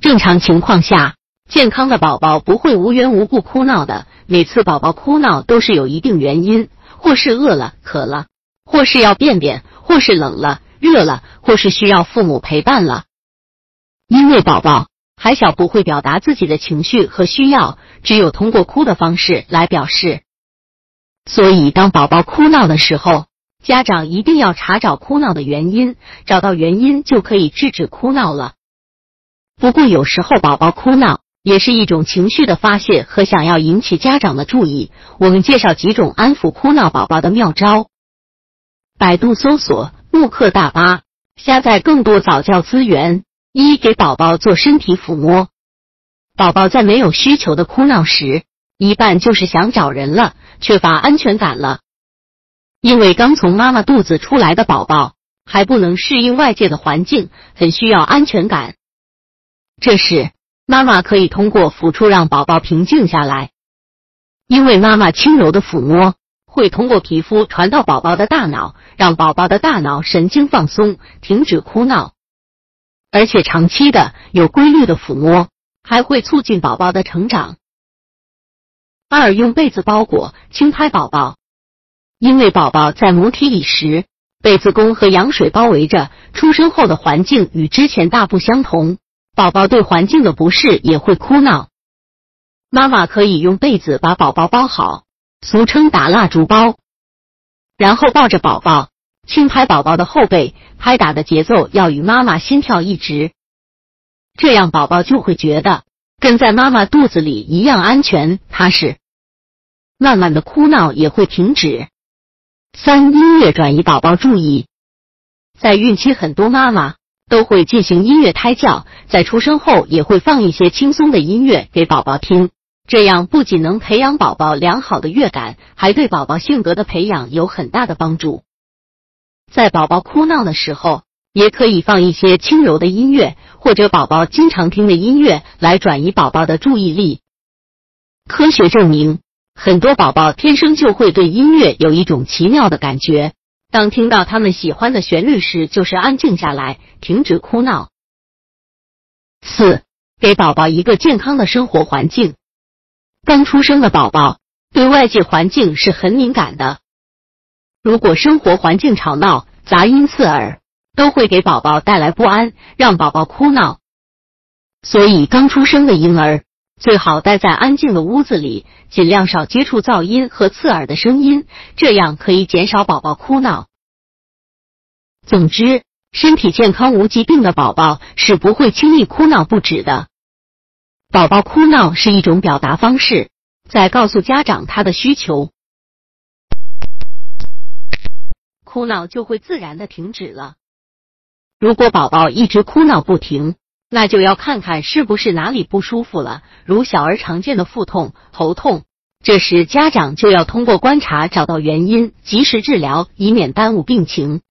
正常情况下，健康的宝宝不会无缘无故哭闹的。每次宝宝哭闹都是有一定原因，或是饿了、渴了，或是要便便，或是冷了、热了，或是需要父母陪伴了。因为宝宝还小，不会表达自己的情绪和需要，只有通过哭的方式来表示。所以，当宝宝哭闹的时候，家长一定要查找哭闹的原因，找到原因就可以制止哭闹了。不过，有时候宝宝哭闹。也是一种情绪的发泄和想要引起家长的注意。我们介绍几种安抚哭闹宝宝的妙招。百度搜索“慕课大巴”，下载更多早教资源。一、给宝宝做身体抚摸。宝宝在没有需求的哭闹时，一半就是想找人了，缺乏安全感了。因为刚从妈妈肚子出来的宝宝还不能适应外界的环境，很需要安全感。这时。妈妈可以通过抚触让宝宝平静下来，因为妈妈轻柔的抚摸会通过皮肤传到宝宝的大脑，让宝宝的大脑神经放松，停止哭闹。而且长期的有规律的抚摸还会促进宝宝的成长。二，用被子包裹轻拍宝宝，因为宝宝在母体里时，被子宫和羊水包围着，出生后的环境与之前大不相同。宝宝对环境的不适也会哭闹，妈妈可以用被子把宝宝包好，俗称打蜡烛包，然后抱着宝宝，轻拍宝宝的后背，拍打的节奏要与妈妈心跳一直，这样宝宝就会觉得跟在妈妈肚子里一样安全踏实，慢慢的哭闹也会停止。三、音乐转移宝宝注意，在孕期很多妈妈。都会进行音乐胎教，在出生后也会放一些轻松的音乐给宝宝听，这样不仅能培养宝宝良好的乐感，还对宝宝性格的培养有很大的帮助。在宝宝哭闹的时候，也可以放一些轻柔的音乐，或者宝宝经常听的音乐来转移宝宝的注意力。科学证明，很多宝宝天生就会对音乐有一种奇妙的感觉。当听到他们喜欢的旋律时，就是安静下来，停止哭闹。四，给宝宝一个健康的生活环境。刚出生的宝宝对外界环境是很敏感的，如果生活环境吵闹、杂音刺耳，都会给宝宝带来不安，让宝宝哭闹。所以，刚出生的婴儿最好待在安静的屋子里。尽量少接触噪音和刺耳的声音，这样可以减少宝宝哭闹。总之，身体健康无疾病的宝宝是不会轻易哭闹不止的。宝宝哭闹是一种表达方式，在告诉家长他的需求，哭闹就会自然的停止了。如果宝宝一直哭闹不停，那就要看看是不是哪里不舒服了，如小儿常见的腹痛、头痛。这时家长就要通过观察找到原因，及时治疗，以免耽误病情。